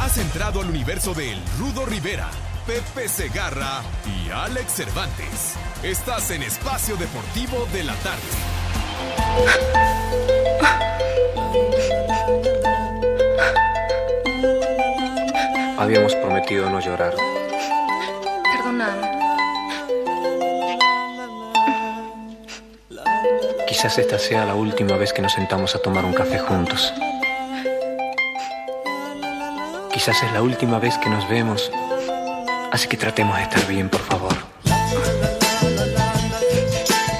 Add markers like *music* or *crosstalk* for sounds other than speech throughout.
Has entrado al universo de El Rudo Rivera, Pepe Segarra y Alex Cervantes. Estás en Espacio Deportivo de la Tarde. Habíamos prometido no llorar. Perdona. Quizás esta sea la última vez que nos sentamos a tomar un café juntos. Quizás es la última vez que nos vemos. Así que tratemos de estar bien, por favor.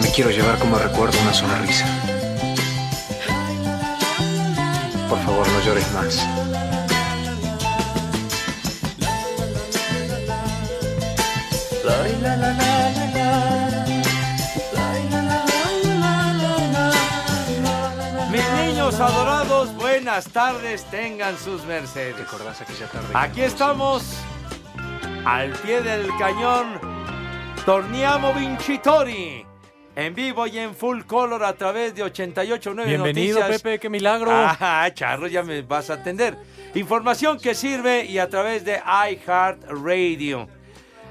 Me quiero llevar como recuerdo una sonrisa. Por favor, no llores más. Mis adorados, buenas tardes, tengan sus mercedes. ¿Recordás aquella tarde? Aquí estamos, al pie del cañón, Torniamo Vincitori. En vivo y en full color a través de 88.9 Bienvenido, Noticias. Pepe, qué milagro. Ah, charro, ya me vas a atender. Información que sirve y a través de iHeartRadio.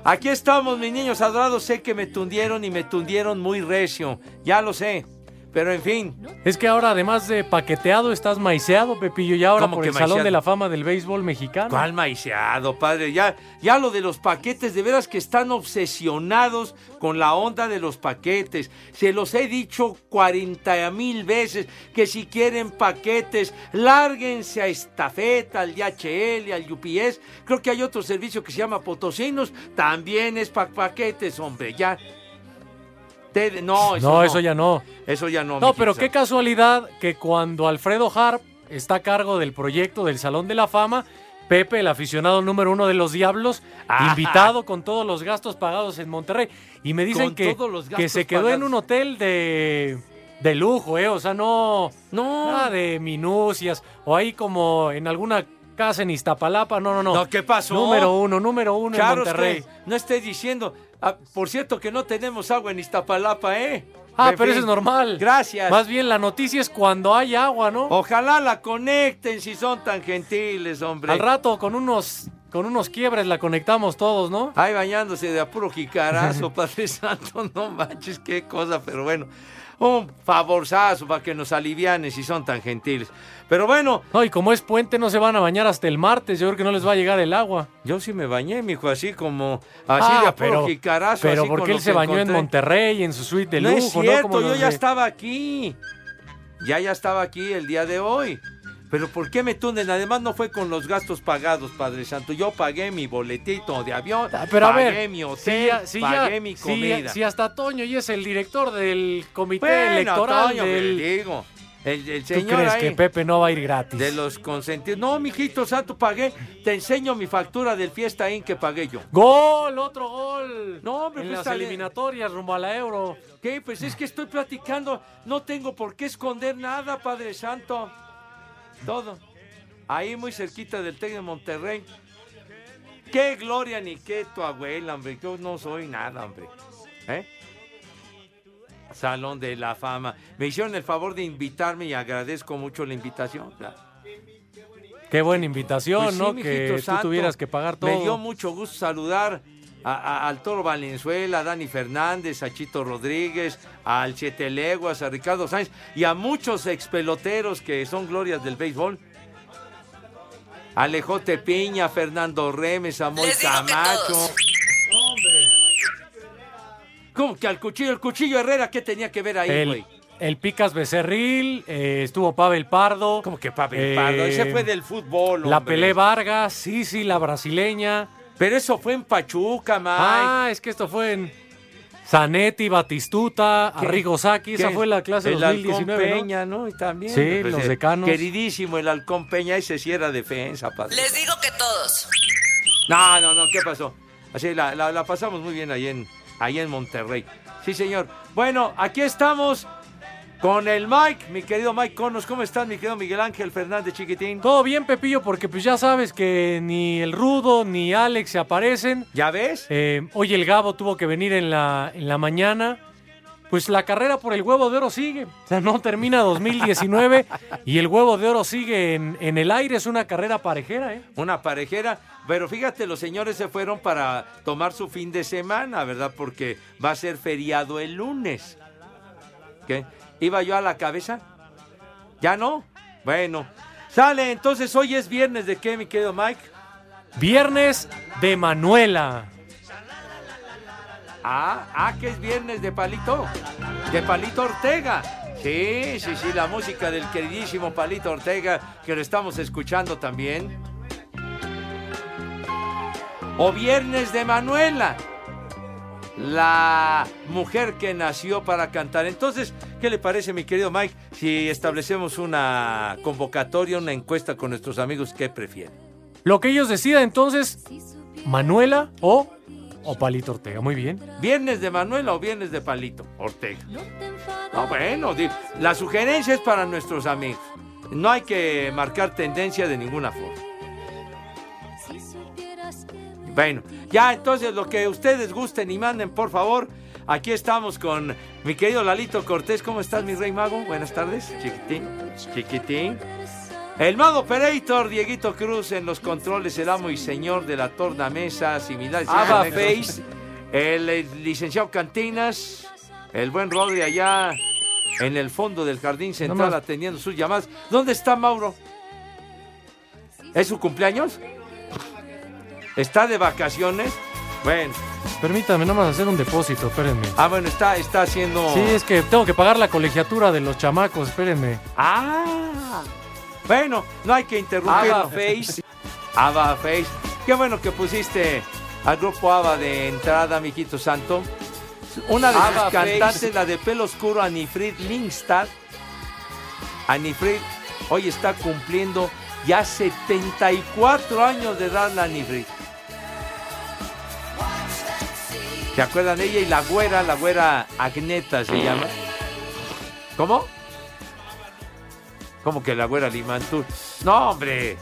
Aquí estamos, mis niños adorados. Sé que me tundieron y me tundieron muy recio. Ya lo sé. Pero en fin, Es que ahora, además de paqueteado, estás maiceado, Pepillo, y ahora ¿Cómo por que el Salón maiceado? de la Fama del Béisbol Mexicano. ¿Cuál maiceado, padre? Ya, ya lo de los paquetes, de veras que están obsesionados con la onda de los paquetes. Se los he dicho 40 mil veces que si quieren paquetes, lárguense a estafeta, al DHL, al UPS. Creo que hay otro servicio que se llama Potosinos, también es para paquetes, hombre, ya. No, eso no, no, eso ya no. Eso ya no. No, pero qué casualidad que cuando Alfredo Harp está a cargo del proyecto del Salón de la Fama, Pepe, el aficionado número uno de los Diablos, Ajá. invitado con todos los gastos pagados en Monterrey. Y me dicen que, que se quedó en un hotel de, de lujo, ¿eh? O sea, no, No. nada de minucias. O ahí como en alguna casa en Iztapalapa. No, no, no. No, ¿qué pasó? Número uno, número uno en Monterrey. no esté diciendo. Ah, por cierto, que no tenemos agua en Iztapalapa, ¿eh? Ah, pero fin. eso es normal. Gracias. Más bien la noticia es cuando hay agua, ¿no? Ojalá la conecten si son tan gentiles, hombre. Al rato con unos con unos quiebres la conectamos todos, ¿no? Ay, bañándose de apuro jicarazo, *laughs* Padre Santo, no manches, qué cosa, pero bueno. Un favorzazo para que nos alivianen si son tan gentiles. Pero bueno, No, y como es puente no se van a bañar hasta el martes, yo creo que no les va a llegar el agua. yo sí me bañé, mijo, así como, así Ah, de pero, jicarazo. pero así porque él se bañó en. Monterrey, en su suite de no lujo, es cierto, yo ya de- estaba aquí. Ya, ya estaba aquí el día de hoy. Pero ¿por qué me tunden? Además no fue con los gastos pagados, Padre Santo. Yo pagué mi boletito de avión, Ah, Pero a pagué ver, mi si hotel, ya- si ya- pagué mi comida. si hasta Toño y es el director del comité bueno, electoral Toño, del... le digo, el, el ¿Tú señor crees ahí, que Pepe no va a ir gratis? de los consentidos. No, mijito santo, pagué. Te enseño mi factura del Fiesta Inn que pagué yo. ¡Gol! ¡Otro gol! No, hombre, en pues, las eliminatorias rumbo a la Euro. ¿Qué? Pues es que estoy platicando. No tengo por qué esconder nada, Padre Santo. Todo. Ahí muy cerquita del TEC de Monterrey. Qué gloria ni qué tu abuela, hombre. Yo no soy nada, hombre. ¿Eh? Salón de la Fama. Me hicieron el favor de invitarme y agradezco mucho la invitación. Qué buena invitación, Pues ¿no? Que tú santo. tuvieras que pagar todo. Me dio mucho gusto saludar a- a- al Toro Valenzuela, a Dani Fernández, a Chito Rodríguez, al Siete Leguas, a Ricardo Sáenz y a muchos expeloteros que son glorias del béisbol. Alejote Piña, Fernando Remes, Samuel Camacho. ¿Cómo que al cuchillo? El cuchillo Herrera, ¿qué tenía que ver ahí, güey? el, el Picas Becerril, eh, estuvo Pavel Pardo. ¿Cómo que Pavel Eh, Pardo? Ese fue del fútbol, La hombre. Pelé Vargas, sí, sí, la brasileña. Pero eso fue en Pachuca, Mike. Ah, es que esto fue en Zanetti, Batistuta. Arrigo Saki, esa fue la clase el 2019, Halcón ¿no? Peña, ¿no? Y también. Sí, los eh, decanos. Queridísimo el Halcón Peña, ese sí era defensa, padre. Les digo que todos. No, no, no, ¿qué pasó? Así la, la- la pasamos muy bien ahí en, ahí en Monterrey. Sí, señor. Bueno, aquí estamos con el Mike, mi querido Mike Conos. ¿Cómo estás, mi querido Miguel Ángel Fernández Chiquitín? Todo bien, Pepillo, porque pues ya sabes que ni el Rudo ni Alex se aparecen. ¿Ya ves? Eh, hoy el Gabo tuvo que venir en la, en la mañana. Pues la carrera por el huevo de oro sigue. O sea, no termina 2019 y el huevo de oro sigue en, en el aire. Es una carrera parejera, ¿eh? Una parejera. Pero fíjate, los señores se fueron para tomar su fin de semana, ¿verdad? Porque va a ser feriado el lunes. ¿Qué? ¿Iba yo a la cabeza? ¿Ya no? Bueno. Sale, entonces hoy es viernes de qué, mi querido Mike? Viernes de Manuela. Ah, ah, que es viernes de Palito. De Palito Ortega. Sí, sí, sí, la música del queridísimo Palito Ortega, que lo estamos escuchando también. O viernes de Manuela. La mujer que nació para cantar. Entonces, ¿qué le parece, mi querido Mike, si establecemos una convocatoria, una encuesta con nuestros amigos? ¿Qué prefieren? Lo que ellos decidan entonces, Manuela o, o Palito Ortega. Muy bien. ¿Viernes de Manuela o viernes de Palito Ortega? No, bueno, di- la sugerencia es para nuestros amigos. No hay que marcar tendencia de ninguna forma. Bueno, ya entonces lo que ustedes gusten y manden, por favor. Aquí estamos con mi querido Lalito Cortés. ¿Cómo estás, mi rey mago? Buenas tardes. Chiquitín, chiquitín. El mago Operator, Dieguito Cruz en los controles, el amo y señor de la tornamesa, similares. Ava Face. El, eh, licenciado Cantinas, el buen Rodri allá en el fondo del jardín central atendiendo sus llamadas. ¿Dónde está Mauro? ¿Es su cumpleaños? ¿Está de vacaciones? Bueno, Permítame nomás hacer un depósito, espérenme. ah, bueno, está, está haciendo. Sí, es que tengo que pagar la colegiatura de los chamacos, espérenme. Ah, bueno, no hay que interrumpir. Ava Face. Ava Face. Qué bueno que pusiste al grupo Ava de entrada, mijito santo. Una de Ava sus Face. cantantes, la de pelo oscuro, Anifrid Lindstad. Anifrid hoy está cumpliendo ya 74 años de edad la Anifrid. ¿Se acuerdan? Ella y la güera, la güera Agneta se llama. ¿Cómo? ¿Cómo que la güera Limantur? No, hombre.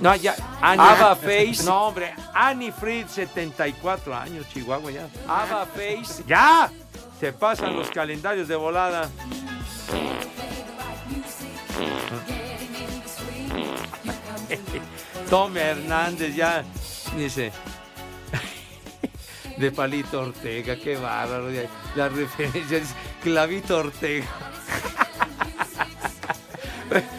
No, ya. Ava Face. No, hombre. Annie Fried, 74 años, Chihuahua, ya. Ava Face. ¡Ya! Se pasan los calendarios de volada. *laughs* Tom Hernández ya dice de Palito Ortega, qué bárbaro. ya- La referencia dice Clavito Ortega. *laughs*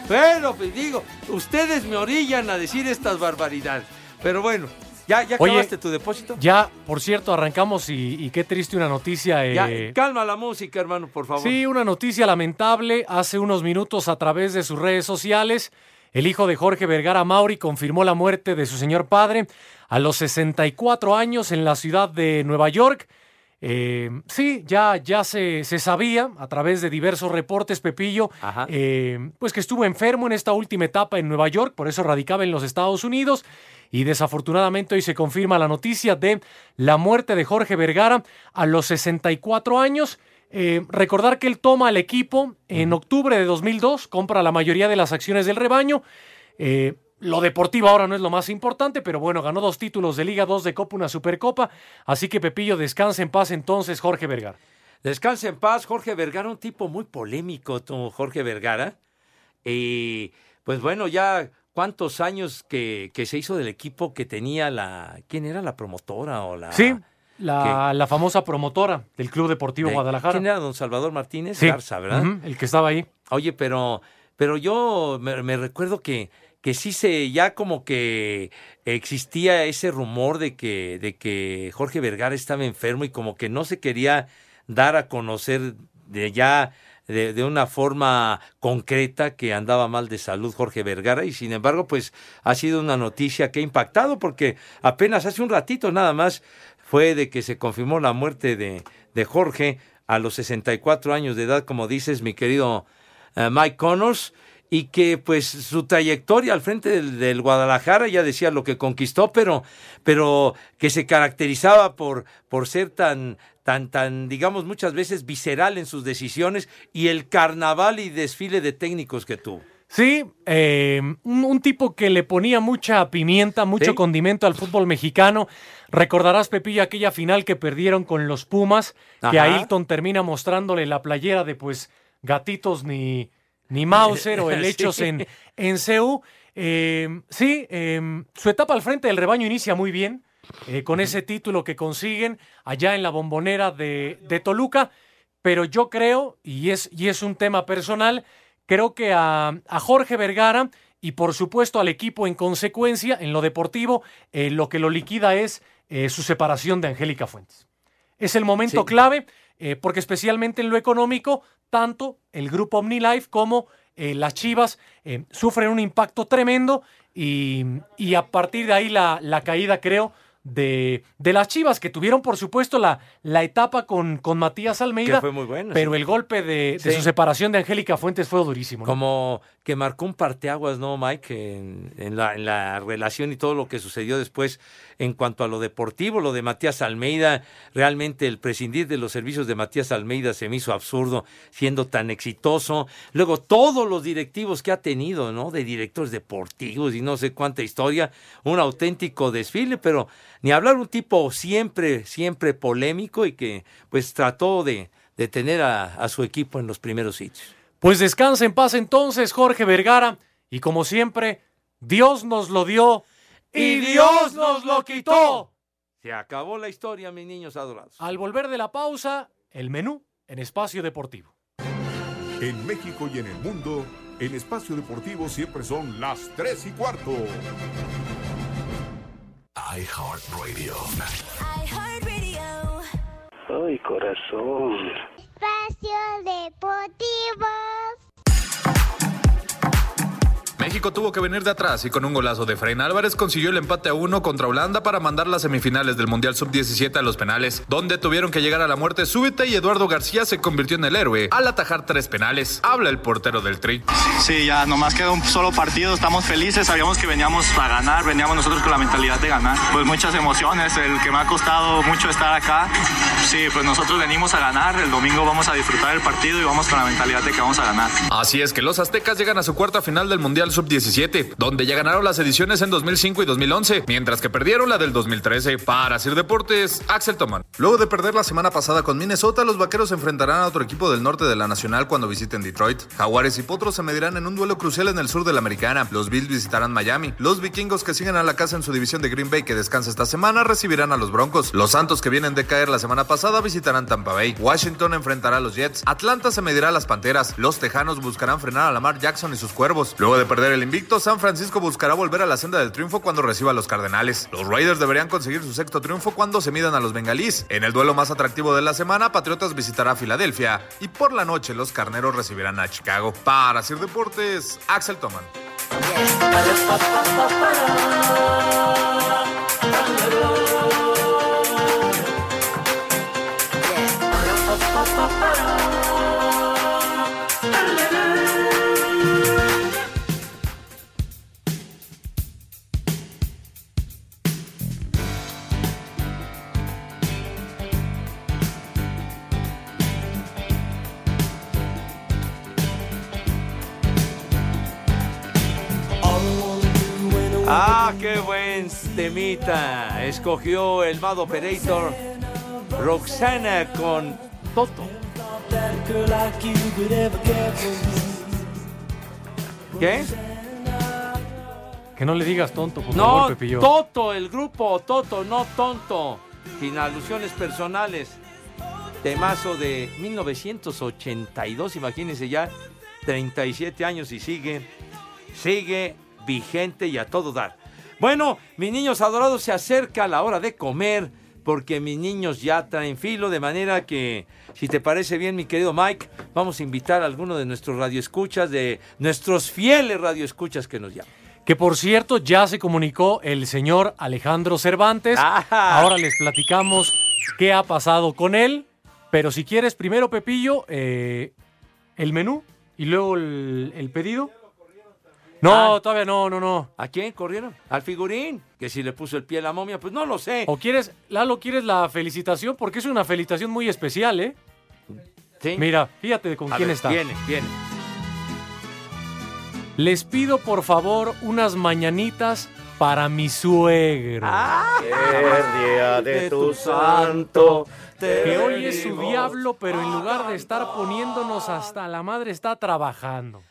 Bueno, pues digo, ustedes me orillan a decir estas barbaridades. Pero bueno, ¿ya, ya Oye, acabaste tu depósito? Ya, por cierto, arrancamos y, y qué triste una noticia. Ya, eh, calma la música, hermano, por favor. Sí, una noticia lamentable. Hace unos minutos a través de sus redes sociales, el hijo de Jorge Vergara Mauri confirmó la muerte de su señor padre a los 64 años en la ciudad de Nueva York. Eh, sí, ya, ya se, se sabía a través de diversos reportes, Pepillo, eh, pues que estuvo enfermo en esta última etapa en Nueva York, por eso radicaba en los Estados Unidos. Y desafortunadamente hoy se confirma la noticia de la muerte de Jorge Vergara a los 64 años. Eh, recordar que él toma el equipo en octubre de 2002, compra la mayoría de las acciones del rebaño. Eh, lo deportivo ahora no es lo más importante, pero bueno, ganó dos títulos de Liga, dos de Copa, una Supercopa. Así que Pepillo, descansa en paz entonces, Jorge Vergara. Descansa en paz, Jorge Vergara, un tipo muy polémico, Jorge Vergara. Y pues bueno, ya cuántos años que, que se hizo del equipo que tenía la. ¿Quién era la promotora o la. Sí, la, la famosa promotora del Club Deportivo de- Guadalajara. ¿Quién era don Salvador Martínez? Sí. Garza, ¿verdad? El que estaba ahí. Oye, pero, pero yo me, me recuerdo que, que sí se, ya como que existía ese rumor de que, de que Jorge Vergara estaba enfermo y como que no se quería dar a conocer de ya de, de una forma concreta que andaba mal de salud Jorge Vergara y sin embargo pues ha sido una noticia que ha impactado porque apenas hace un ratito nada más fue de que se confirmó la muerte de, de Jorge a los 64 años de edad, como dices, mi querido eh, Mike Connors. y que pues su trayectoria al frente del, del Guadalajara ya decía lo que conquistó, pero, pero que se caracterizaba por, por ser tan, tan, tan, digamos, muchas veces visceral en sus decisiones y el carnaval y desfile de técnicos que tuvo. Sí, eh, un, un tipo que le ponía mucha pimienta, mucho Sí. condimento al fútbol mexicano. Recordarás, Pepillo, aquella final que perdieron con los Pumas, que Ajá. Ailton termina mostrándole la playera de pues gatitos ni, ni Mauser o *laughs* Sí. helechos en, en CEU. Eh, sí, eh, su etapa al frente del rebaño inicia muy bien, eh, con ese título que consiguen allá en la bombonera de, de Toluca, pero yo creo, y es, y es un tema personal, creo que a, a Jorge Vergara y por supuesto al equipo en consecuencia, en lo deportivo, eh, lo que lo liquida es eh, su separación de Angélica Fuentes. Es el momento Sí. clave, eh, porque especialmente en lo económico, tanto el grupo OmniLife como las Chivas sufren un impacto tremendo y, y a partir de ahí la, la caída, creo, de, de las Chivas, que tuvieron por supuesto la, la etapa con, con Matías Almeida, Que fue muy buena, pero sí. el golpe de, su separación de Angélica Fuentes fue durísimo. ¿no? Como que marcó un parteaguas, ¿no, Mike? En, en la, en la relación y todo lo que sucedió después en cuanto a lo deportivo, lo de Matías Almeida. Realmente el prescindir de los servicios de Matías Almeida se me hizo absurdo, siendo tan exitoso. Luego, todos los directivos que ha tenido, ¿no? De directores deportivos y no sé cuánta historia. Un auténtico desfile, pero ni hablar un tipo siempre, siempre polémico y que pues trató de, de tener a, a su equipo en los primeros sitios. Pues descansa en paz entonces, Jorge Vergara. Y como siempre, Dios nos lo dio y Dios nos lo quitó. Se acabó la historia, mis niños adorados. Al volver de la pausa, el menú en Espacio Deportivo. En México y en el mundo, el espacio deportivo siempre son las 3 y cuarto. iHeartRadio. Ay, corazón. Espacio Deportivo. México tuvo que venir de atrás y con un golazo de Frein Álvarez consiguió el empate a uno contra Holanda para mandar las semifinales del Mundial Sub-17 a los penales, donde tuvieron que llegar a la muerte súbita y Eduardo García se convirtió en el héroe al atajar tres penales. Habla el portero del Tri. Sí, ya nomás queda un solo partido, estamos felices, sabíamos que veníamos a ganar, veníamos nosotros con la mentalidad de ganar. Pues muchas emociones, el que me ha costado mucho estar acá. Sí, pues nosotros venimos a ganar, el domingo vamos a disfrutar el partido y vamos con la mentalidad de que vamos a ganar. Así es que los aztecas llegan a su cuarta final del Mundial Sub-17, donde ya ganaron las ediciones en 2005 y 2011, mientras que perdieron la del 2013. Para Sir Deportes, Axel Toman. Luego de perder la semana pasada con Minnesota, los vaqueros enfrentarán a otro equipo del norte de la Nacional cuando visiten Detroit. Jaguares y Potros se medirán en un duelo crucial en el sur de la Americana. Los Bills visitarán Miami. Los vikingos que siguen a la casa en su división de Green Bay que descansa esta semana recibirán a los Broncos. Los Santos que vienen de caer la semana pasada visitarán Tampa Bay. Washington enfrentará a los Jets. Atlanta se medirá a las Panteras. Los Tejanos buscarán frenar a Lamar Jackson y sus Cuervos. Luego de perder el invicto, San Francisco buscará volver a la senda del triunfo cuando reciba a los Cardenales. Los Raiders deberían conseguir su sexto triunfo cuando se midan a los Bengalís. En el duelo más atractivo de la semana, Patriotas visitará a Filadelfia y por la noche los Carneros recibirán a Chicago. Para Sir Deportes, Axel Toman. Ah, qué buen temita. Escogió el Mad Operator Roxana con Toto. ¿Qué? Que no le digas tonto, por No, favor, Pepillo. Toto, el grupo Toto, no tonto. Sin alusiones personales. Temazo de 1982, imagínense ya, 37 años y sigue, sigue vigente y a todo dar. Bueno, mis niños adorados, se acerca la hora de comer porque mis niños ya traen filo, de manera que, si te parece bien, mi querido Mike, vamos a invitar a alguno de nuestros radioescuchas, de nuestros fieles radioescuchas que nos llaman. Que por cierto, ya se comunicó el señor Alejandro Cervantes. Ahora les platicamos qué ha pasado con él. Pero si quieres, primero, Pepillo, eh, el menú y luego el, el pedido. No, Ah. todavía no, no, no. ¿A quién corrieron? Al figurín. Que si le puso el pie a la momia, pues no lo sé. ¿O quieres, Lalo, quieres la felicitación? Porque es una felicitación muy especial, ¿eh? Sí. Mira, fíjate con A quién ver, está. Viene, viene. Les pido por favor unas mañanitas para mi suegro. El día de tu santo. que hoy es su diablo, pero en lugar de estar poniéndonos hasta la madre, está trabajando.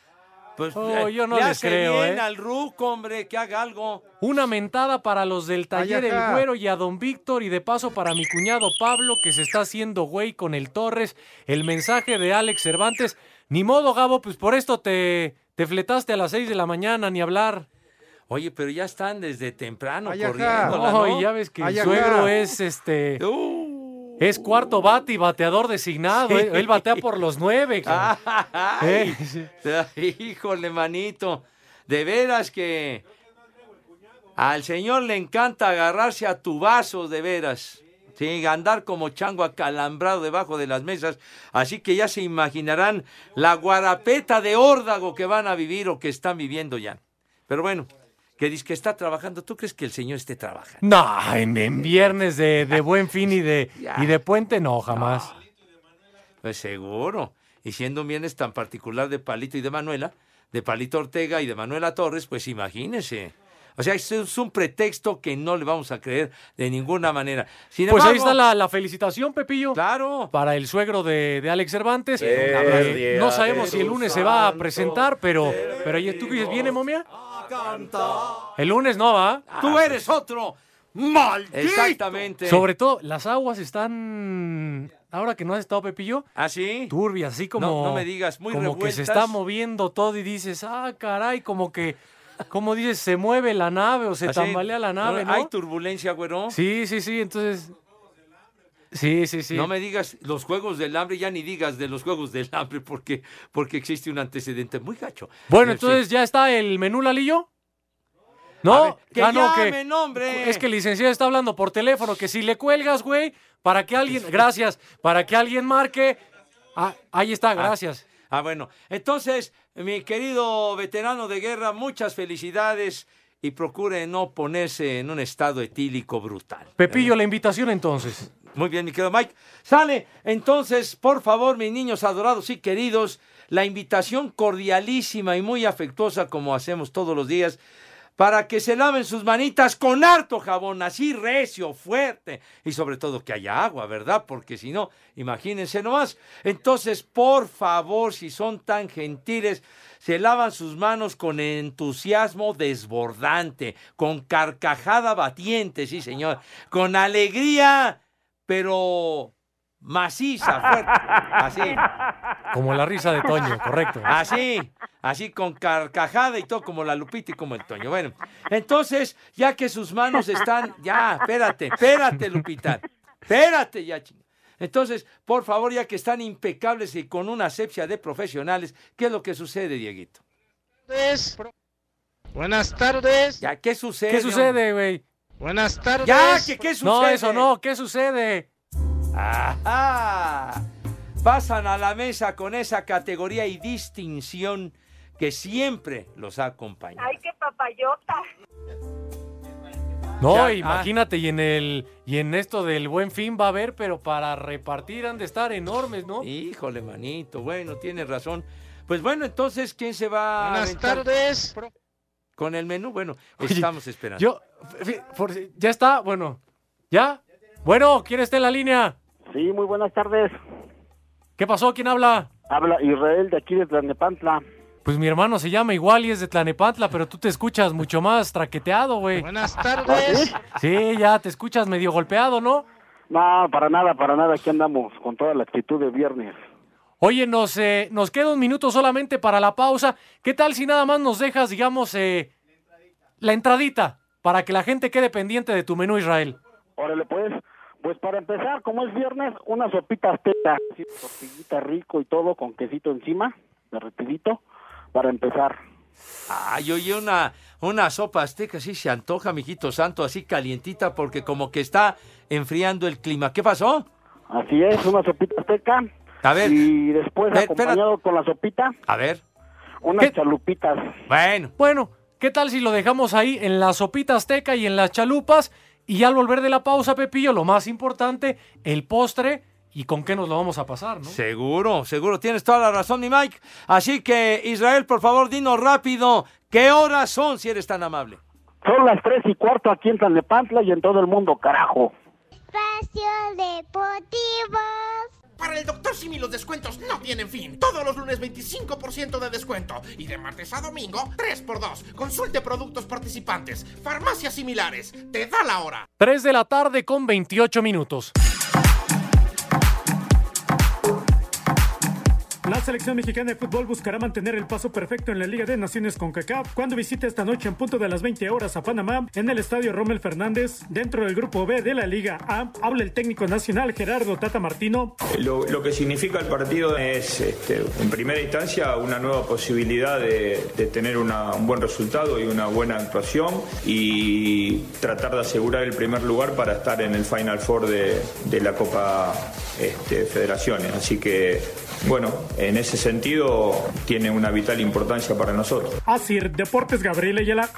Pues Oh, le- yo no le les hace creo, bien ¿eh? al Ruco, hombre, que haga algo. Una mentada para los del taller Ay. El Güero y a Don Víctor y de paso para mi cuñado Pablo que se está haciendo güey con el Torres. El mensaje de Alex Cervantes. Ni modo, Gabo, pues por esto te, te fletaste a las 6 de la mañana, ni hablar. Oye, pero ya están desde temprano Ay, corriendo. No, y ya ves que el suegro es este. Es cuarto bate y bateador designado. Sí. ¿eh? Él batea por los nueve. Ay, ¿Eh? *laughs* Híjole, manito. De veras que al señor le encanta agarrarse a tubazos, de veras. Sí, andar como chango acalambrado debajo de las mesas. Así que ya se imaginarán la guarapeta de órdago que van a vivir o que están viviendo ya. Pero bueno, que dice que está trabajando. ¿Tú crees que el señor esté trabajando? No, en, en viernes de, *laughs* de buen fin y de, y de puente, no, jamás. Pues seguro. Y siendo un viernes tan particular de Palito y de Manuela, de Palito Ortega y de Manuela Torres, pues imagínese. O sea, es un pretexto que no le vamos a creer de ninguna manera. Sin Pues ahí está la, la felicitación, Pepillo. Claro. Para el suegro de, de Alex Cervantes. Eh, no sabemos si el lunes se va a presentar, pero, pero ¿tú dices, viene, momia? El lunes no va. Tú eres otro. ¡Maldito! Exactamente. Sobre todo, las aguas están. Ahora que no has estado, Pepillo. ¿Ah, sí? Turbias, así como. No, no me digas, muy Como que se está moviendo todo y dices, ah, caray, como que. Como dices, se mueve la nave o se Así, tambalea la nave, ¿no? Hay turbulencia, güero. Sí, sí, sí, entonces. Sí, sí, sí. No me digas los juegos del hambre, ya ni digas de los juegos del hambre, porque, porque existe un antecedente muy gacho. Bueno, entonces ya está el menú, Lalillo. No, ver, que ah, no, llamen, hombre. Es que el licenciado está hablando por teléfono, que si le cuelgas, güey, para que alguien, *laughs* gracias, para que alguien marque. Ah, ahí está, gracias. Ah, bueno. Entonces, mi querido veterano de guerra, muchas felicidades y procure no ponerse en un estado etílico brutal. Pepillo, la invitación entonces. Muy bien, mi querido Mike. Sale, entonces, por favor, mis niños adorados y queridos, la invitación cordialísima y muy afectuosa, como hacemos todos los días, para que se laven sus manitas con harto jabón, así recio, fuerte, y sobre todo que haya agua, ¿verdad? Porque si no, imagínense nomás. Entonces, por favor, si son tan gentiles, se lavan sus manos con entusiasmo desbordante, con carcajada batiente, sí señor, con alegría, pero maciza, fuerte, así. Como la risa de Toño, correcto. Así, así con carcajada y todo como la Lupita y como el Toño. Bueno, entonces, ya que sus manos están, ya, espérate, espérate, Lupita, espérate ya. Entonces, por favor, ya que están impecables y con una asepsia de profesionales, ¿qué es lo que sucede, Dieguito? Buenas tardes. Ya, ¿qué sucede? ¿Qué sucede, güey? Buenas tardes. Ya, que qué sucede. No, eso no, ¿qué sucede? Ajá. Pasan a la mesa con esa categoría y distinción que siempre los ha acompañado. Ay, qué papayota. No, Ya, ah. imagínate, y en el y en esto del buen fin va a haber, pero para repartir han de estar enormes, ¿no? Híjole, manito, bueno, tienes razón. Pues bueno, entonces, ¿quién se va a Buenas aventar tardes. con el menú? Bueno, Oye, estamos esperando. Yo, por- ya está, bueno, ¿ya? Bueno, ¿quién está en la línea? Sí, muy buenas tardes. ¿Qué pasó? ¿Quién habla? Habla Israel de aquí de Tlalnepantla. Pues mi hermano se llama igual y es de Tlanepantla, pero tú te escuchas mucho más traqueteado, güey. Buenas tardes. Sí, ya te escuchas medio golpeado, ¿no? No, para nada, para nada. Aquí andamos con toda la actitud de viernes. Oye, nos, eh, nos queda un minuto solamente para la pausa. ¿Qué tal si nada más nos dejas, digamos, eh, la entradita para que la gente quede pendiente de tu menú, Israel? Órale, pues. Pues para empezar, como es viernes, una sopita azteca, así, tortillita rico y todo, con quesito encima, derretidito, para empezar. Ay, oye, una, una sopa azteca, sí se antoja, mijito santo, así calientita, porque como que está enfriando el clima. ¿Qué pasó? Así es, una sopita azteca. A ver. Y después, acompañado con la sopita, A ver. Unas chalupitas. Bueno. Bueno, ¿qué tal si lo dejamos ahí en la sopita azteca y en las chalupas? Y al volver de la pausa, Pepillo, lo más importante, el postre y con qué nos lo vamos a pasar, ¿no? Seguro, seguro, tienes toda la razón, mi Mike. Así que, Israel, por favor, dinos rápido, ¿qué horas son, si eres tan amable? Son las tres y cuarto aquí en Tlalnepantla y en todo el mundo, carajo. Espacio Deportivo. Doctor Simi los descuentos no tienen fin. Todos los lunes 25% de descuento. Y de martes a domingo 3x2. Consulte productos participantes. Farmacias similares. Te da la hora. 3 de la tarde con 28 minutos. La selección mexicana de fútbol buscará mantener el paso perfecto en la Liga de Naciones con CACAF cuando visite esta noche en punto de las 20 horas a Panamá en el estadio Rommel Fernández. Dentro del grupo B de la Liga A, habla el técnico nacional Gerardo Tata Martino. Lo, lo que significa el partido es, este, en primera instancia, una nueva posibilidad de, tener un buen resultado y una buena actuación y tratar de asegurar el primer lugar para estar en el Final Four de, de la Copa este, Federaciones. Así que, bueno, en ese sentido tiene una vital importancia para nosotros. Asir Deportes Gabriel Ayala.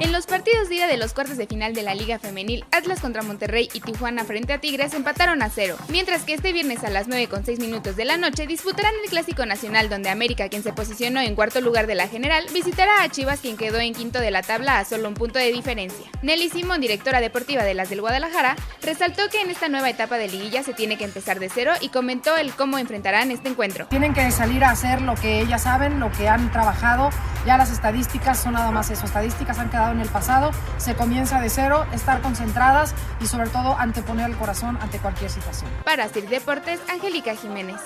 En los partidos ida de los cuartos de final de la Liga Femenil, Atlas contra Monterrey y Tijuana frente a Tigres empataron a cero, mientras que este viernes a las 9 con 6 minutos de la noche disputarán el Clásico Nacional donde América, quien se posicionó en cuarto lugar de la general, visitará a Chivas, quien quedó en quinto de la tabla a solo un punto de diferencia. Nelly Simón, directora deportiva de las del Guadalajara, resaltó que en esta nueva etapa de liguilla se tiene que empezar de cero y comentó el cómo enfrentarán este encuentro. Tienen que salir a hacer lo que ellas saben, lo que han trabajado. Ya las estadísticas son nada más eso. Estadísticas han quedado en el pasado. Se comienza de cero, estar concentradas y sobre todo anteponer el corazón ante cualquier situación. Para Sir Deportes, Angélica Jiménez.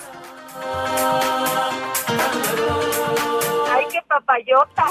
¡Ay, qué papayota!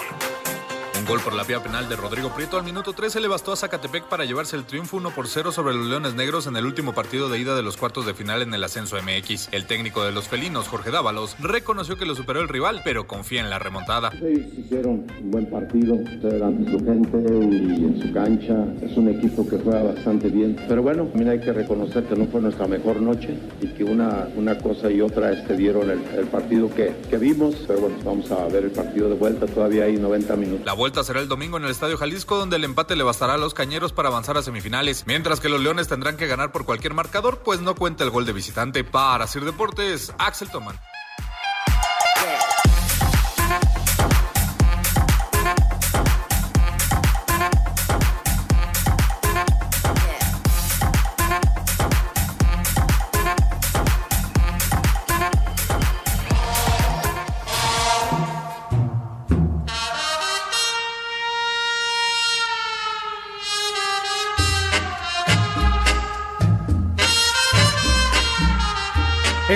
Gol por la vía penal de Rodrigo Prieto al minuto 13 le bastó a Zacatepec para llevarse el triunfo 1 por 0 sobre los Leones Negros en el último partido de ida de los cuartos de final en el ascenso MX. El técnico de los felinos, Jorge Dávalos, reconoció que lo superó el rival, pero confía en la remontada. Ellos hicieron un buen partido, ante su gente y en su cancha. Es un equipo que juega bastante bien. Pero bueno, también hay que reconocer que no fue nuestra mejor noche y que una, una cosa y otra este, dieron el, el partido que, que vimos. Pero bueno, vamos a ver el partido de vuelta. Todavía hay 90 minutos. La vuelta será el domingo en el Estadio Jalisco, donde el empate le bastará a los cañeros para avanzar a semifinales, mientras que los Leones tendrán que ganar por cualquier marcador, pues no cuenta el gol de visitante. Para Sir Deportes, Axel Toman.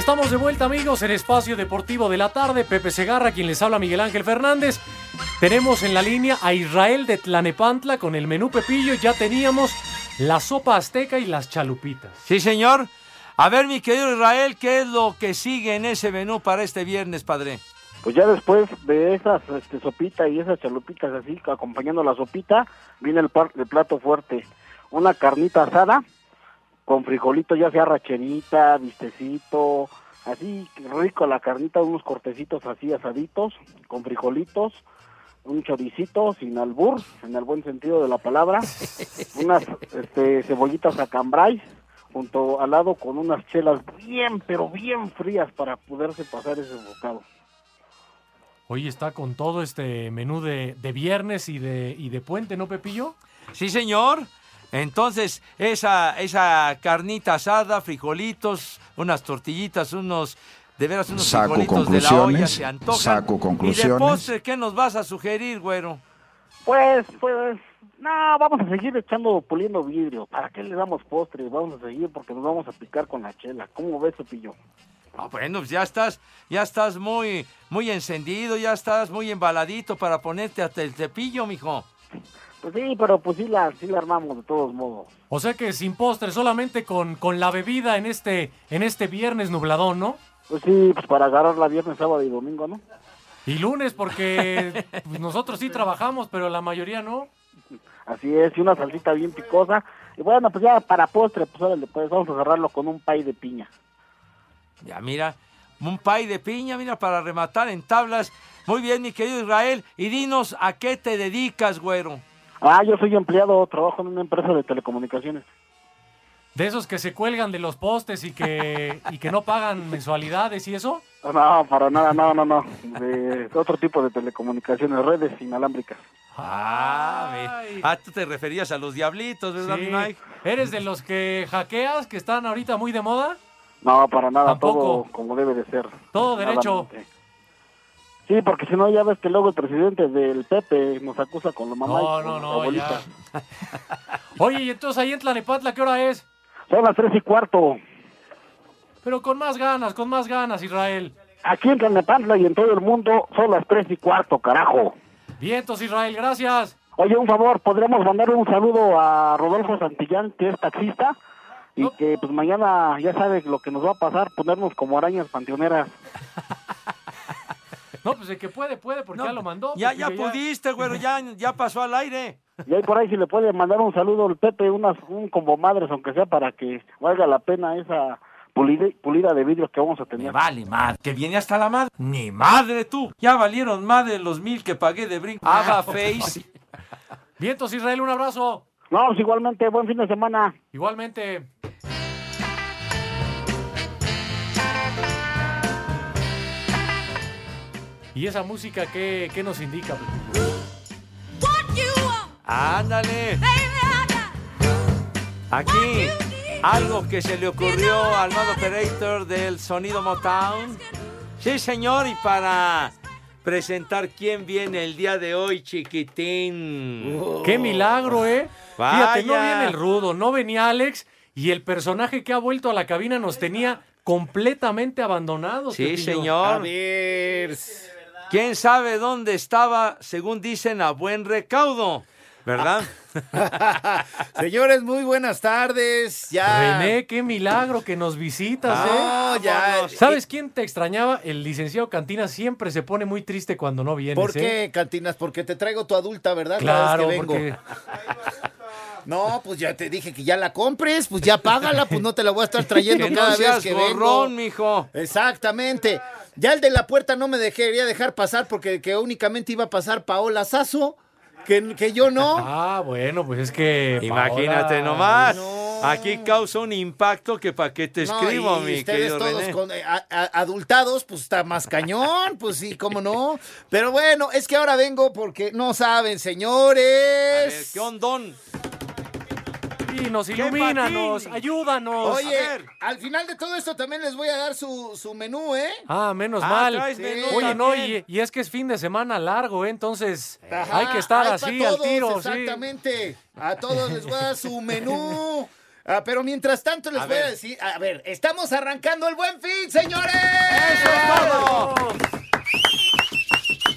Estamos de vuelta, amigos, en Espacio Deportivo de la Tarde. Pepe Segarra, quien les habla, Miguel Ángel Fernández. Tenemos en la línea a Israel de Tlanepantla con el menú Pepillo. Ya teníamos la sopa azteca y las chalupitas. Sí, señor. A ver, mi querido Israel, ¿qué es lo que sigue en ese menú para este viernes, padre? Pues ya después de esas este, sopita y esas chalupitas así, acompañando la sopita, viene el, par- el plato fuerte. Una carnita asada con frijolito, ya sea racherita, vistecito, así rico la carnita, unos cortecitos así asaditos, con frijolitos, un choricito sin albur, en el buen sentido de la palabra, *laughs* unas este, cebollitas a cambray, junto al lado con unas chelas bien, pero bien frías para poderse pasar ese bocado. Hoy está con todo este menú de, de viernes y de, y de puente, ¿no, Pepillo? Sí, señor. Entonces, esa, esa carnita asada, frijolitos, unas tortillitas, unos, de veras, unos Saco frijolitos de la olla, conclusiones, se antojan. saco Y de conclusiones. postre, ¿qué nos vas a sugerir, güero? Pues, pues, no, vamos a seguir echando, puliendo vidrio. ¿Para qué le damos postre? Vamos a seguir porque nos vamos a picar con la chela. ¿Cómo ves, Cepillo? Ah, bueno, pues ya estás, ya estás muy, muy encendido, ya estás muy embaladito para ponerte hasta el cepillo, mijo. Pues sí, pero pues sí la, sí la armamos de todos modos. O sea que sin postre, solamente con, con la bebida en este, en este viernes nubladón, ¿no? Pues sí, pues para agarrar la viernes, sábado y domingo, ¿no? Y lunes, porque pues, nosotros sí trabajamos, pero la mayoría no. Así es, y una salsita bien picosa. Y bueno, pues ya para postre, pues órale, pues vamos a agarrarlo con un pay de piña. Ya mira, un pay de piña, mira, para rematar en tablas. Muy bien, mi querido Israel. Y dinos, ¿a qué te dedicas, güero? Ah, yo soy empleado, trabajo en una empresa de telecomunicaciones. De esos que se cuelgan de los postes y que, *laughs* y que no pagan mensualidades y eso. No, para nada, no, no, no. De otro tipo de telecomunicaciones, redes inalámbricas. Ah, ve. ah, tú te referías a los diablitos, ¿verdad, Sí. mi Mike? ¿Eres de los que hackeas, que están ahorita muy de moda? No, para nada, Tampoco. todo como debe de ser. Todo derecho. Nadamente. Sí, porque si no, ya ves que luego el presidente del Pepe nos acusa con la mamá No, no, no, ya. *laughs* Oye, y entonces ahí en Tlanepantla, ¿qué hora es? Son las tres y cuarto. Pero con más ganas, con más ganas, Israel. Aquí en Tlalnepantla y en todo el mundo son las tres y cuarto, carajo. Vientos, Israel, gracias. Oye, un favor, podríamos mandar un saludo a Rodolfo Santillán, que es taxista, y que pues mañana ya sabes lo que nos va a pasar, ponernos como arañas panteoneras. *laughs* No, pues el que puede, puede, porque ya lo mandó. Ya, pues, ya pudiste, güero, *laughs* ya, ya pasó al aire. Y ahí por ahí si le puede mandar un saludo al Pepe, unas, un combo madres, aunque sea para que valga la pena esa pulida, pulida de vidrio que vamos a tener. Vale, madre, que viene hasta la madre. Ni madre tú. Ya valieron madre los mil que pagué de brinco. Ava Face. *laughs* Vientos, Israel, un abrazo. No, pues igualmente, buen fin de semana. Igualmente. ¿Y esa música qué, qué nos indica? Ándale. Aquí, algo que se le ocurrió al modo operator del sonido Motown. Sí, señor, y para presentar quién viene el día de hoy, chiquitín. ¡Qué milagro, eh! Fíjate, no Vaya. viene el rudo, no venía Alex y el personaje que ha vuelto a la cabina nos tenía completamente abandonados. Sí, señor. ¿Quién sabe dónde estaba, según dicen, a buen recaudo? ¿Verdad? *laughs* Señores, muy buenas tardes. Ya. René, qué milagro que nos visitas, No, ¿eh? ya. ¿Sabes quién te extrañaba? El licenciado Cantina siempre se pone muy triste cuando no vienes, ¿Por ¿eh? qué, Cantinas? Porque te traigo tu adulta, ¿verdad? Cada Claro, vez que vengo. porque *laughs* No, pues ya te dije que ya la compres, pues ya págala, pues no te la voy a estar trayendo Que no cada vez seas que gorrón, vengo. mijo. Exactamente. Ya el de la puerta no me dejaría dejar pasar porque que únicamente iba a pasar Paola Sazo, que, que yo no. Ah, bueno, pues es que. Imagínate Paola- nomás. Aquí causa un impacto que para qué te No, escribo, y mi ustedes querido todos René. con- eh, a- a- adultados, pues está más cañón, pues sí, cómo no. Pero bueno, es que ahora vengo porque no saben, señores. ¿Qué ondón? Nos ¡Qué ilumínanos, ayúdanos. Oye, al final de todo esto también les voy a dar su, su menú, ¿eh? Ah, menos Ah, mal. traes menú Oye, no, y, y es que es fin de semana largo, ¿eh? Entonces Ajá, hay que estar hay así al tiro, sí. Exactamente. A todos les voy a dar su menú. *laughs* Ah, pero mientras tanto les A voy a decir, a ver, estamos arrancando el buen fin, señores.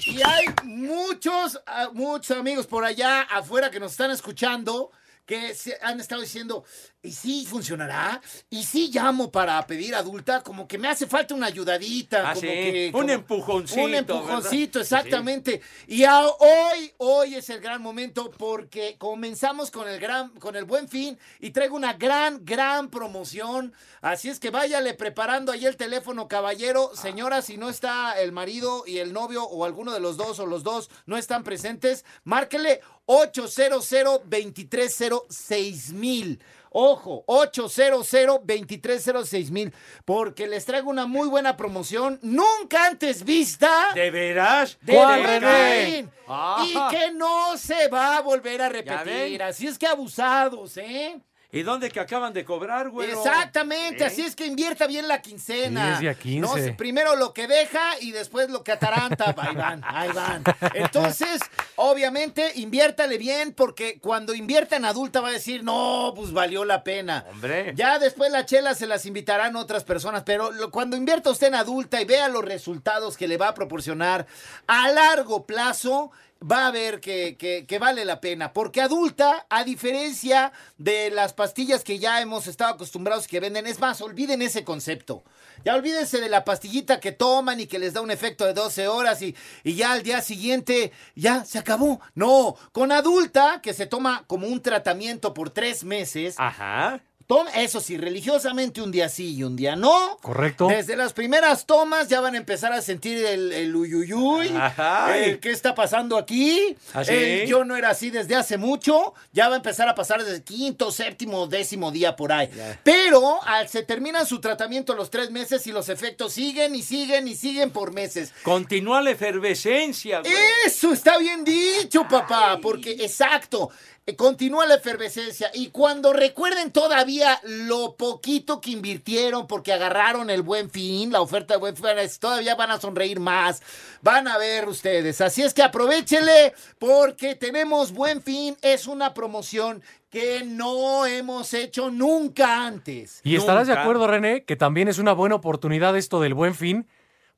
Y hay muchos, ah, muchos amigos por allá afuera que nos están escuchando que se han estado diciendo, ¿y si funcionará? ¿Y si llamo para pedir adulta? Como que me hace falta una ayudadita. Ah, como sí, que, un empujoncito, Un empujoncito, ¿verdad? exactamente. Y a- hoy, hoy es el gran momento porque comenzamos con el gran, con el buen fin y traigo una gran, gran promoción. Así es que váyale preparando ahí el teléfono, caballero. Señora, si no está el marido y el novio o alguno de los dos o los dos no están presentes, márquele 800 230 mil. Ojo, 800 230 mil. Porque les traigo una muy buena promoción, nunca antes vista. ¿De veras? De ¿Cuál, René? Fin. Ah. Y que no se va a volver a ¿Ya repetir. Así es que abusados, ¿eh? ¿Y dónde que acaban de cobrar, güey? Exactamente, ¿Eh? así es que invierta bien la quincena. Sí, es día 15. No, si- primero lo que deja y después lo que ataranta. *laughs* Ahí van, ahí van. Entonces, obviamente, inviértale bien porque cuando invierta en adulta va a decir, no, pues valió la pena. Hombre. Ya después la chela se las invitarán otras personas, pero lo- cuando invierta usted en adulta y vea los resultados que le va a proporcionar a largo plazo, va a ver que, que- que vale la pena. Porque adulta, a diferencia de las pastillas que ya hemos estado acostumbrados que venden, es más, olviden ese concepto. Ya olvídense de la pastillita que toman y que les da un efecto de 12 horas y, y ya al día siguiente ya se acabó. No, con adulta, que se toma como un tratamiento por tres meses, Ajá. Toma, eso sí, religiosamente un día sí y un día no. Correcto. Desde las primeras tomas ya van a empezar a sentir el, el uyuyuy, Ajá. el qué está pasando aquí. ¿Ah, sí? El yo no era así desde hace mucho, ya va a empezar a pasar desde el quinto, séptimo, décimo día por ahí. Pero al, se termina su tratamiento los tres meses y los efectos siguen y siguen y siguen por meses. Continúa la efervescencia, güey. Eso está bien dicho, papá, porque exacto. Eh, Continúa la efervescencia y cuando recuerden todavía lo poquito que invirtieron porque agarraron el buen fin, la oferta de buen fin, es- todavía van a sonreír más, van a ver ustedes. Así es que aprovechenle porque tenemos buen fin, es una promoción que no hemos hecho nunca antes. Y estarás de acuerdo, René, que también es una buena oportunidad esto del buen fin,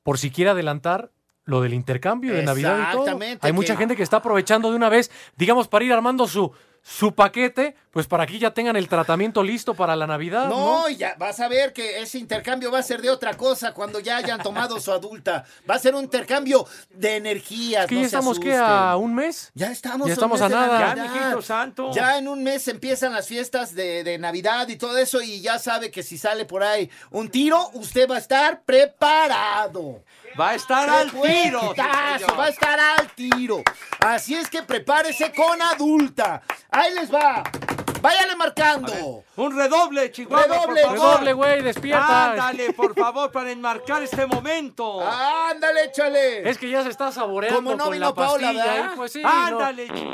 por si quiere adelantar lo del intercambio de Navidad y todo. Hay que- mucha gente que está aprovechando de una vez, digamos, para ir armando su, su paquete, pues para que ya tengan el tratamiento listo para la Navidad. No, No, y ya vas a ver que ese intercambio va a ser de otra cosa cuando ya hayan tomado su adulta. Va a ser un intercambio de energías. que no ya se estamos, ¿qué? ¿A un mes? Ya estamos, Ya estamos a nada. Ya, mijito santo. Ya en un mes empiezan las fiestas de, de Navidad y todo eso y ya sabe que si sale por ahí un tiro, usted va a estar preparado. Va a estar ¡Qué al tiro. señor. va a estar al tiro. Así es que prepárese con adulta. Ahí les va. Váyale marcando. Un redoble, Chihuahua, Redoble, por favor. redoble, güey, despierta. Ándale, por favor, para enmarcar este momento. Ándale, échale. Es que ya se está saboreando Como no con vino la Paola, pastilla. ¿verdad? ahí, pues sí, no. Ándale. chi-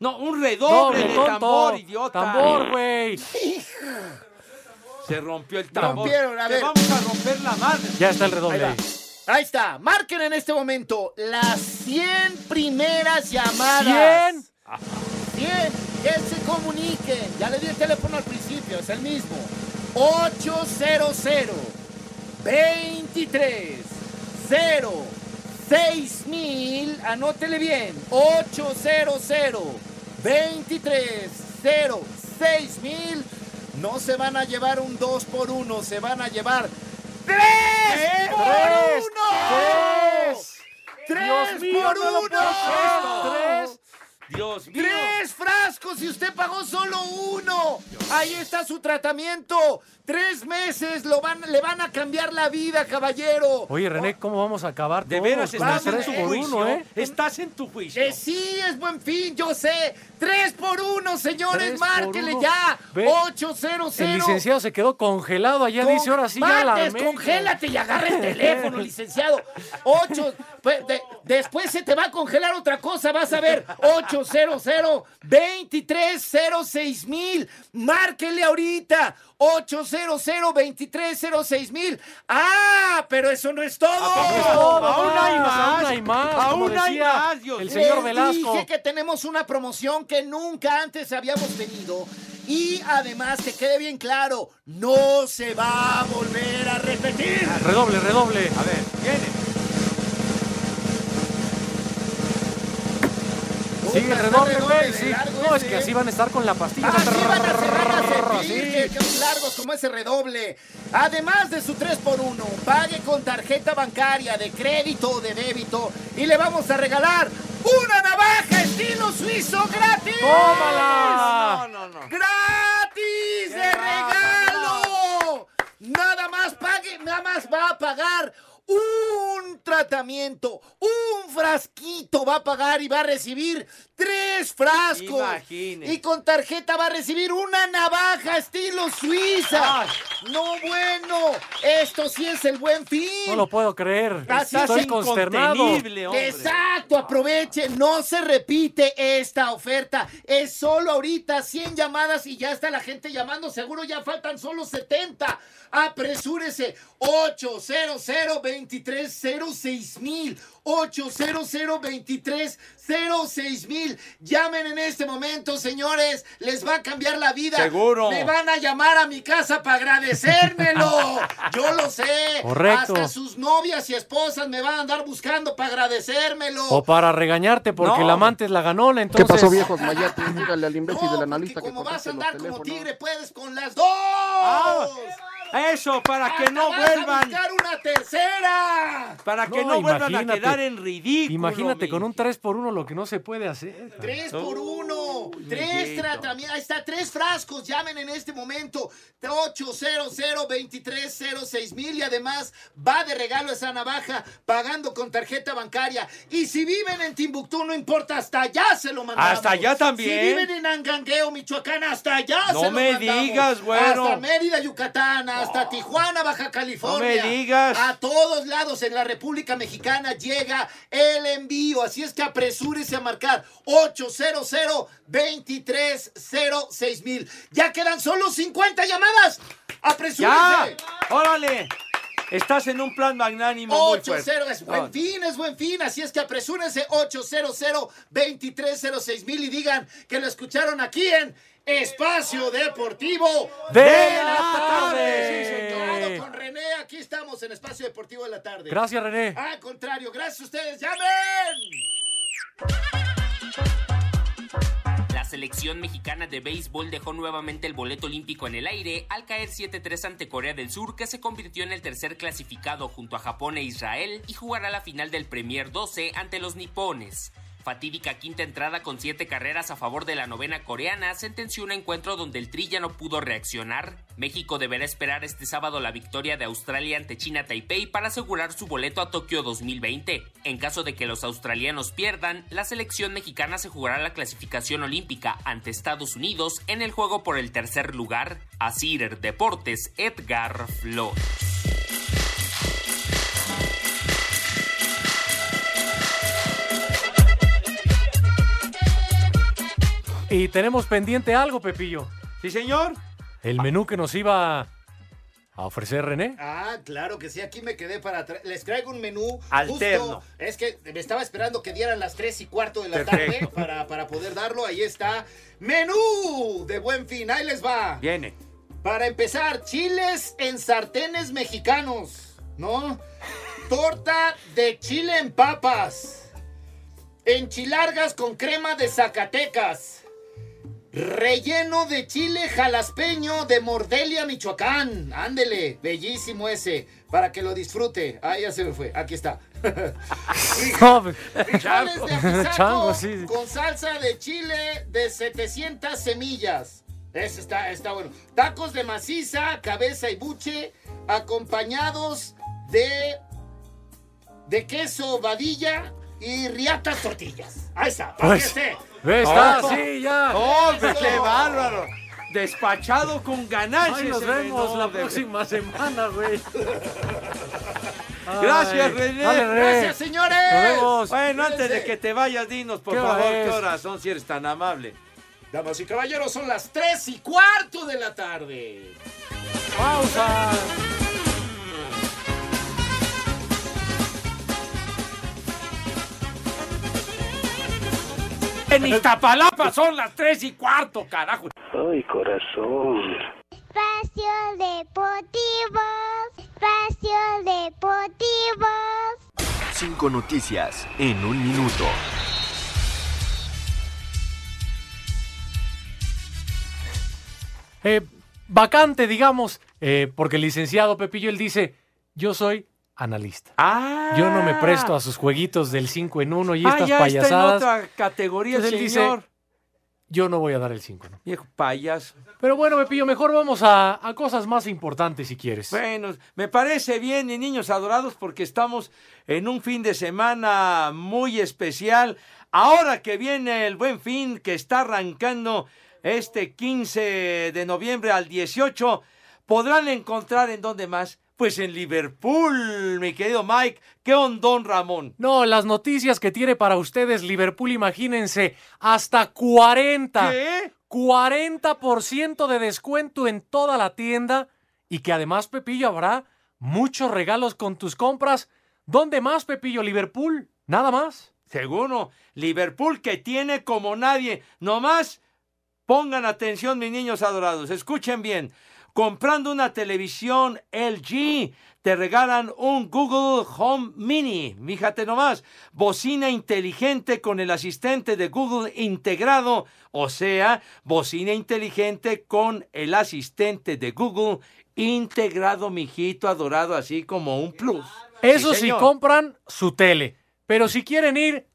No, un redoble Doble, de tonto. tambor, idiota. Tambor, güey. Se rompió el tambor. Rompieron, a Te ver. vamos a romper la madre. Ya está el Ahí redoble. va. Ahí está. Marquen en este momento las 100 primeras llamadas. ¿Cien? 100. Que se comuniquen. Ya le di el teléfono al principio, es el mismo. 800 23 0 6000. Anótele bien. 800 23 0 6000. No se van a llevar un 2 por 1, se van a llevar 3 por ¡Tres! 1. ¡Tres! 3 Dios mío, por no lo 1. Dios mío. Tres frascos y usted pagó solo uno. Ahí está su tratamiento. Tres meses lo van, le van a cambiar la vida, caballero. Oye, René, ¿cómo vamos a acabar De todos veras, estás en tu juicio. uno, eh? Estás en tu juicio. Que sí, es buen fin, yo sé. Tres por uno, señores, Tres por márquele uno. ya. Ve, 800. El licenciado se quedó congelado allá, Con- dice, ahora sí ya la congélate y agarra el teléfono, licenciado. Ocho, pues, de- después se te va a congelar otra cosa, vas a ver. 800 2306 mil. Márquele ahorita. 800 2306 mil. Ah, pero eso no es todo. todo, Aún hay más, aún hay más, Aún hay más, Dios el señor Les Velasco. dije que tenemos una promoción que nunca antes habíamos tenido. Y además, que quede bien claro, no se va a volver a repetir. Redoble, redoble. A ver, viene. Sigue el redoble, güey. sí. No, es ese, que así van a estar con la pastilla. Así van a, se van a sentir que, que largos como ese redoble. Además de su 3x1, pague con tarjeta bancaria de crédito o de débito y le vamos a regalar una navaja estilo suizo gratis. ¡Tómala! No, no, no. ¡Gratis de regalo! Nada más pague, nada más va a pagar un tratamiento, un frasquito va a pagar y va a recibir tres frascos. Imagine. Y con tarjeta va a recibir una navaja estilo suiza. Ay. No bueno, esto sí es el buen fin. No lo puedo creer. Así Estoy es consternado. Exacto, aproveche, no se repite esta oferta. Es solo ahorita 100 llamadas y ya está la gente llamando. Seguro ya faltan solo 70. Apresúrese. 800 2306 mil. 800 2306 mil. Llamen en este momento, señores. Les va a cambiar la vida. Seguro. Me van a llamar a mi casa para agradecérmelo. *laughs* Yo lo sé. Correcto. Hasta sus novias y esposas me van a andar buscando para agradecérmelo. O para regañarte porque No. el amante es la ganona, entonces... ¿Qué pasó, viejos mayates? Dígale al *laughs* imbécil No, del analista que como vas a andar como teléfonos. tigre, puedes con las dos. Ah, Eso, para que no vas a vuelvan. buscar una tercera. Para que No, no, vuelvan a quedar en ridículo. Imagínate mi. con un 3 por 1 lo que no se puede hacer. Tres por uno. Uy, Tres extra también. Ahí está, tres frascos. Llamen en este momento. 800 2306 mil y además va de regalo esa navaja pagando con tarjeta bancaria. Y si viven en Timbuktu, no importa, hasta allá se lo mandamos. Hasta allá también. Si viven en Angangueo, Michoacán, hasta allá No se lo me mandamos. digas, güero. Hasta Mérida, Yucatán, hasta Tijuana, Baja California. No me digas. A todos lados en la República Mexicana llega el envío. Así es que apresúrese a marcar 800 2306 mil. Ya quedan solo 50 llamadas. ¡Apresúrese! ¡Ya! ¡Órale! Estás en un plan magnánimo muy 800 fuerte. es buen fin, es buen fin. Así es que apresúrense 800 2306 mil y digan que lo escucharon aquí en Espacio Deportivo de la tarde. Sí, señor. Con René, aquí estamos en Espacio Deportivo de la tarde. Gracias, René. Al contrario, gracias a ustedes. ¡Llamen! La selección mexicana de béisbol dejó nuevamente el boleto olímpico en el aire al caer 7-3 ante Corea del Sur, que se convirtió en el tercer clasificado junto a Japón e Israel y jugará la final del Premier 12 ante los nipones. Fatídica quinta entrada con siete carreras a favor de la novena coreana sentenció un encuentro donde el Tri ya no pudo reaccionar. México deberá esperar este sábado la victoria de Australia ante China Taipei para asegurar su boleto a Tokio 2020. En caso de que los australianos pierdan, la selección mexicana se jugará la clasificación olímpica ante Estados Unidos en el juego por el tercer lugar. Asir Deportes, Edgar Flores. Y tenemos pendiente algo, Pepillo. Sí, señor. El menú que nos iba a ofrecer René. Ah, claro que sí, aquí me quedé para tra- les traigo un menú Alterno. justo. Es que me estaba esperando que dieran las tres y cuarto de la Perfecto. tarde para, para poder darlo. Ahí está. Menú de buen fin. Ahí les va. Viene. Para empezar, chiles en sartenes mexicanos, ¿no? Torta de chile en papas. Enchilargas con crema de Zacatecas. Relleno de chile jalaspeño de Mordelia, Michoacán. Ándele, bellísimo ese, para que lo disfrute. Ah, ya se me fue, aquí está. *laughs* Frijoles *laughs* de *laughs* Chango, sí. con salsa de chile de 700 semillas. Ese está, está bueno. Tacos de maciza, cabeza y buche, acompañados de, de queso vadilla y riatas tortillas. Ahí está, para que Pues, esté. Ve, está, Oh. sí, ya. ¡Hombre, qué bárbaro! Despachado con ganancias. Ay, nos vemos la de- próxima semana, güey. Gracias, René. dale, René. Gracias, señores. Nos vemos. Bueno, antes de que te vayas, dinos, por ¿Qué favor, es? qué horas son si eres tan amable. Damas y caballeros, son las 3 y cuarto de la tarde. Pausa. En Iztapalapa son las tres y cuarto, carajo. Ay, corazón. Espacio Deportivo. Espacio Deportivo. Cinco noticias en un minuto. Eh, vacante, digamos, eh, porque el licenciado Pepillo, él dice, yo soy analista. Ah. Yo no me presto a sus jueguitos del 5 en 1 y Ah, estas ya payasadas. está en otra categoría, Entonces señor. dice, yo no voy a dar el 5 en 1. Viejo payaso. Pero bueno, Pepillo, mejor vamos a, a cosas más importantes si quieres. Bueno, me parece bien, y niños adorados, porque estamos en un fin de semana muy especial. Ahora que viene el buen fin, que está arrancando este 15 de noviembre al 18, podrán encontrar en dónde más. Pues en Liverpool, mi querido Mike. ¿Qué ondón, Ramón? No, las noticias que tiene para ustedes Liverpool, imagínense, hasta 40. ¿Qué? 40% de descuento en toda la tienda y que además, Pepillo, habrá muchos regalos con tus compras. ¿Dónde más, Pepillo? Liverpool, nada más. Seguro, Liverpool que tiene como nadie. Nomás pongan atención, mis niños adorados. Escuchen bien. Comprando una televisión LG, te regalan un Google Home Mini. Fíjate nomás. Bocina inteligente con el asistente de Google integrado. O sea, bocina inteligente con el asistente de Google integrado, mijito adorado, así como un plus. Eso sí, compran su tele. Pero si quieren ir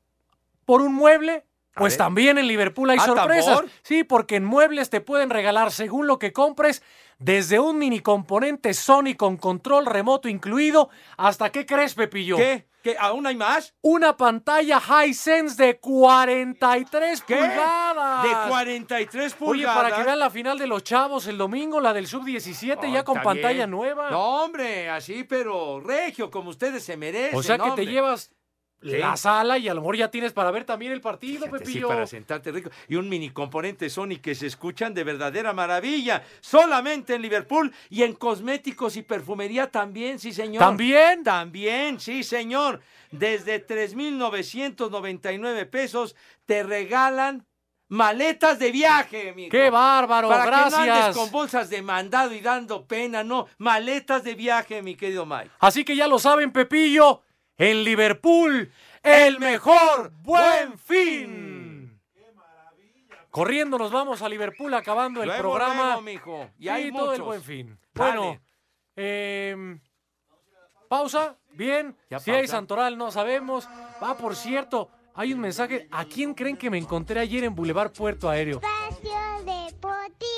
por un mueble, Pues también en Liverpool hay Ah, sorpresas. ¿tambor? Sí, porque en muebles te pueden regalar, según lo que compres, desde un mini componente Sony con control remoto incluido, hasta ¿qué crees, Pepillo? ¿Qué? ¿Qué? ¿Aún hay más? Una pantalla Hisense de 43 ¿Qué? pulgadas. De 43 Oye, pulgadas. para que vean la final de los chavos el domingo, la del sub-17, ya con pantalla bien. nueva. No, hombre, así, pero regio, como ustedes se merecen. o sea que te llevas Sí. la sala y a lo mejor ya tienes para ver también el partido, Fíjate, sí, Pepillo. para sentarte rico. Y un mini componente Sony que se escuchan de verdadera maravilla. Solamente en Liverpool y en cosméticos y perfumería también, sí, señor. ¿También? También, sí, señor. Desde 3,999 pesos te regalan maletas de viaje, amigo. ¡Qué bárbaro! Para que no gracias. andes con bolsas de mandado y dando pena, no. Maletas de viaje, mi querido Mike. Así que ya lo saben, Pepillo, en Liverpool, el mejor buen fin. Corriendo nos vamos a Liverpool acabando el Luego, programa. luego, mijo. Y Sí, hay todo el buen fin. Dale. Bueno, em, pausa, bien. Ya si hay. Santoral, no sabemos. Ah, por cierto, hay un mensaje. ¿A quién creen que me encontré ayer en Boulevard Puerto Aéreo? Espacio Deportivo.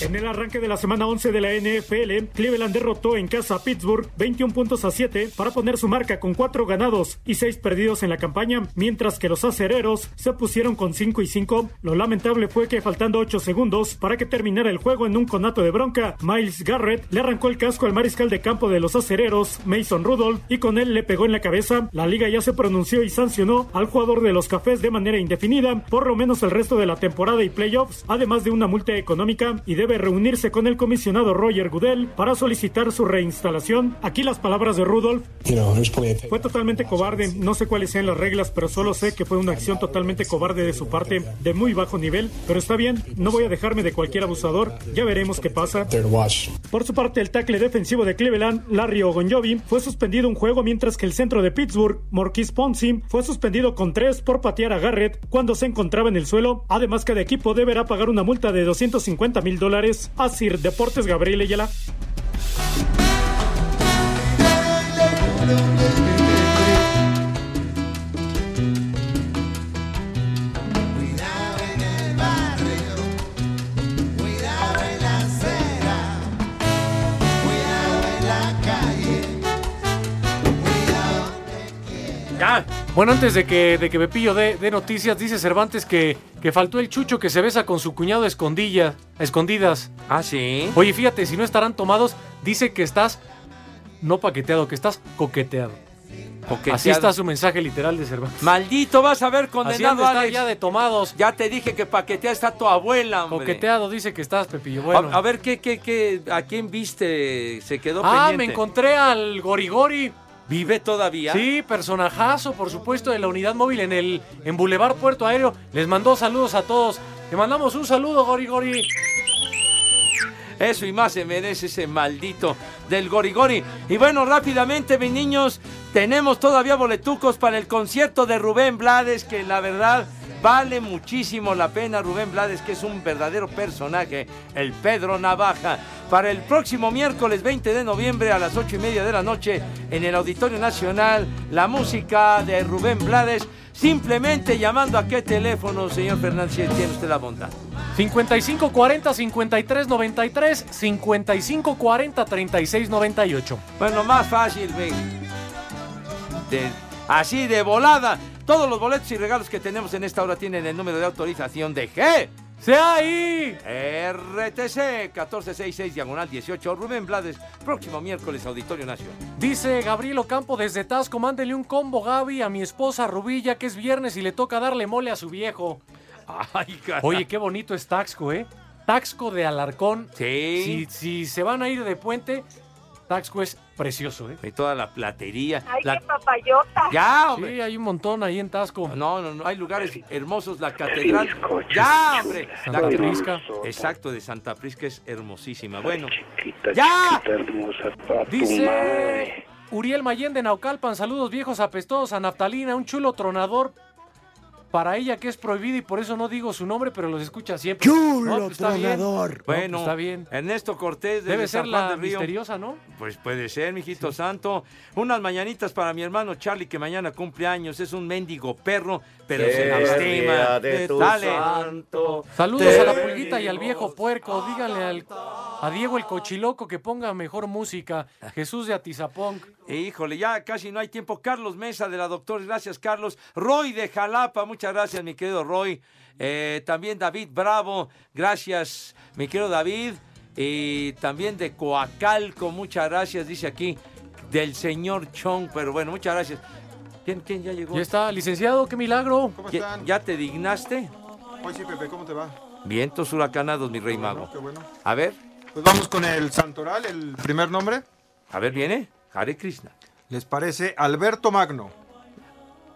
En el arranque de la semana 11 de la NFL, Cleveland derrotó en casa a Pittsburgh 21 puntos a 7 para poner su marca con 4 ganados y 6 perdidos en la campaña, mientras que los acereros se pusieron con 5 y 5. Lo lamentable fue que faltando 8 segundos para que terminara el juego en un conato de bronca, Miles Garrett le arrancó el casco al mariscal de campo de los acereros, Mason Rudolph, y con él le pegó en la cabeza. La liga ya se pronunció y sancionó al jugador de los cafés de manera indefinida, por lo menos el resto de la temporada y playoffs, además de una multa económica y debe reunirse con el comisionado Roger Goodell para solicitar su reinstalación. Aquí las palabras de Rudolph. Fue totalmente cobarde, no sé cuáles sean las reglas, pero solo sé que fue una acción totalmente cobarde de su parte, de muy bajo nivel, pero está bien, no voy a dejarme de cualquier abusador, ya veremos qué pasa. Por su parte, el tackle defensivo de Cleveland, Larry Ogonjobi, fue suspendido un juego mientras que el centro de Pittsburgh, Marquis Ponzi, fue suspendido con tres por patear a Garrett cuando se encontraba en el suelo. Además, cada equipo deberá pagar una multa de 250 mil dólares. Así, Deportes Gabriel Ayala. Bueno, antes de que, de que Pepillo dé dé noticias, dice Cervantes que, que faltó el chucho que se besa con su cuñado a escondilla, a escondidas. Ah, sí. Oye, fíjate, si no estarán tomados, dice que estás no paqueteado, que estás coqueteado. Coqueteado. Así está su mensaje literal de Cervantes. Maldito, vas a ver condenado Alex. ya de tomados. Ya te dije que paquetea está tu abuela, hombre. Coqueteado dice que estás, Pepillo. Bueno. A, a ver, ¿qué, qué, qué, ¿a quién viste? Se quedó ah, pendiente. me encontré al Gorigori. ¿Vive todavía? Sí, personajazo, por supuesto, de la unidad móvil en el en Boulevard Puerto Aéreo. Les mandó saludos a todos. Te mandamos un saludo, Gori Gori. Eso y más se merece ese maldito del Gorigori. Y bueno, rápidamente, mis niños, tenemos todavía boletucos para el concierto de Rubén Blades, que la verdad vale muchísimo la pena. Rubén Blades, que es un verdadero personaje, el Pedro Navaja. Para el próximo miércoles 20 de noviembre a las 8 y media de la noche en el Auditorio Nacional, la música de Rubén Blades. Simplemente llamando a qué teléfono, señor Fernández, tiene usted la bondad. 5540 5393 5540 3698. Bueno, más fácil, ven. De- así de volada. Todos los boletos y regalos que tenemos en esta hora tienen el número de autorización de G. ¡Sea ahí! RTC 1466 diagonal 18 Rubén Blades, próximo miércoles Auditorio Nacional. Dice Gabriel Ocampo desde Tasco, mándele un combo Gaby a mi esposa Rubilla que es viernes y le toca darle mole a su viejo. Ay, caray. Oye, qué bonito es Taxco, ¿eh? Taxco de Alarcón. Sí. Si, si se van a ir de puente, Taxco es precioso, ¿eh? Y toda la platería. Ay, la- qué papayota. Ya, hombre. Sí, hay un montón ahí en Tasco. No, no, no, hay lugares hermosos, la catedral. Ya, hombre. Santa La Prisca. Exacto, de Santa Prisca es hermosísima. Bueno, Chiquita, ¡Ya! chiquita hermosa, Dice. Uriel Mayen de Naucalpan, saludos viejos apestosos a Naftalina, un chulo tronador para ella que es prohibido y por eso no digo su nombre, pero los escucha siempre. No, pues está bien. No, pues Bueno, está bien. Ernesto Cortés de Debe San ser Juan la del Río. misteriosa, ¿no? Pues puede ser, mijito santo. Unas mañanitas para mi hermano Charlie, que mañana cumple años. Es un mendigo perro, pero se lastima. de tu Dale. santo. Saludos a la pulguita y al viejo puerco. Díganle al, a Diego el cochiloco que ponga mejor música. Jesús de Atizapón. Híjole, ya casi no hay tiempo. Carlos Mesa de la Doctor, gracias Carlos. Roy de Jalapa, muchas gracias mi querido Roy. Eh, también David Bravo, gracias mi querido David. Y también de Coacalco, muchas gracias, dice aquí, del señor Chong. Pero bueno, muchas gracias. ¿Quién, quién ya llegó? Ya está, licenciado, qué milagro. ¿Ya, ya te dignaste? Hoy sí, Pepe, ¿cómo te va? Vientos huracanados, mi rey Qué bueno, mago. qué bueno. A ver, Pues vamos con el santoral, el primer nombre. a ver, viene. Hare Krishna. ¿Les parece Alberto Magno?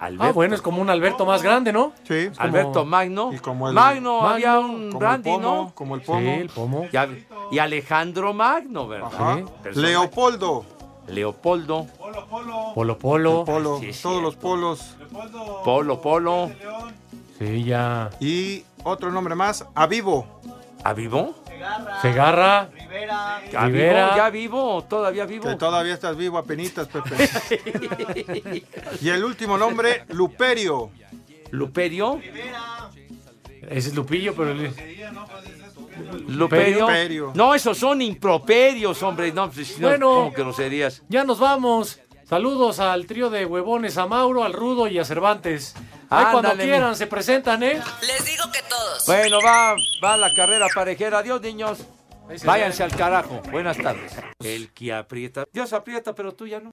Ah, bueno, es como un Alberto más grande, ¿no? Sí. Como- Alberto Magno. Y como el- Magno, Magno, había un como brandy, el pomo, ¿no? Como el pomo. Sí, el pomo. Y, y Alejandro Magno, ¿verdad? Ajá. Leopoldo. Leopoldo. Polo Polo. El polo. Sí, todos los polos. Polo, Polo. Sí, ya. Y otro nombre más, Avivo. ¿Avivó? Segarra. ¿Ya Rivera. vivo? ¿Ya vivo? ¿Todavía vivo? Que todavía estás vivo, apenitas, Pepe. *laughs* y el último nombre, Luperio. ¿Luperio? Ese es Lupillo, pero... ¿Luperio? Luperio. No, esos son improperios, hombre. No, pues, no, Bueno. ¿cómo que groserías? Ya nos vamos. Saludos al trío de huevones, a Mauro, al Rudo y a Cervantes. Ahí cuando quieran se presentan, ¿eh? Les digo que todos. Bueno, va, va la carrera parejera. Adiós, niños. Váyanse al carajo. Buenas tardes. El que aprieta. Dios aprieta, pero tú ya no.